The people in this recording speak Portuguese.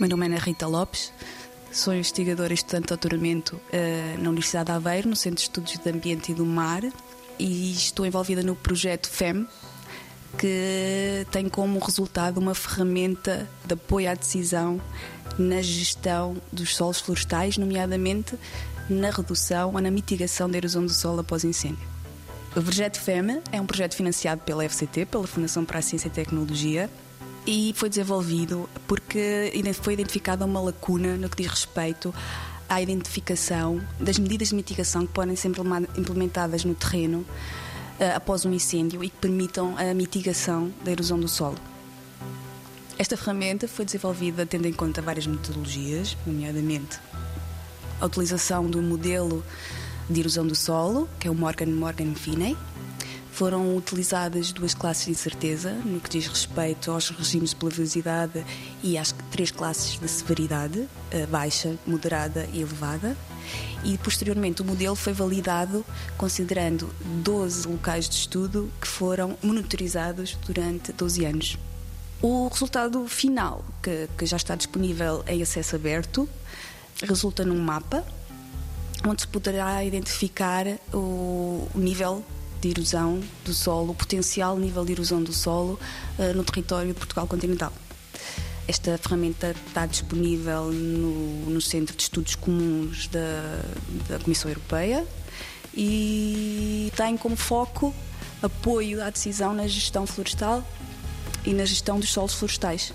Meu nome é Ana Rita Lopes, sou investigadora e estudante de doutoramento uh, na Universidade de Aveiro, no Centro de Estudos de Ambiente e do Mar, e estou envolvida no projeto FEM, que tem como resultado uma ferramenta de apoio à decisão na gestão dos solos florestais, nomeadamente na redução ou na mitigação da erosão do solo após incêndio. O projeto FEM é um projeto financiado pela FCT, pela Fundação para a Ciência e Tecnologia, e foi desenvolvido porque foi identificada uma lacuna no que diz respeito à identificação das medidas de mitigação que podem ser implementadas no terreno uh, após um incêndio e que permitam a mitigação da erosão do solo. Esta ferramenta foi desenvolvida tendo em conta várias metodologias, nomeadamente a utilização do modelo de erosão do solo, que é o Morgan Morgan Finney, foram utilizadas duas classes de incerteza no que diz respeito aos regimes de pluviosidade e às três classes de severidade, baixa, moderada e elevada. E posteriormente o modelo foi validado considerando 12 locais de estudo que foram monitorizados durante 12 anos. O resultado final, que, que já está disponível em acesso aberto, resulta num mapa onde se poderá identificar o nível de erosão do solo, o potencial nível de erosão do solo uh, no território de Portugal continental. Esta ferramenta está disponível no, no Centro de Estudos Comuns da, da Comissão Europeia e tem como foco apoio à decisão na gestão florestal e na gestão dos solos florestais.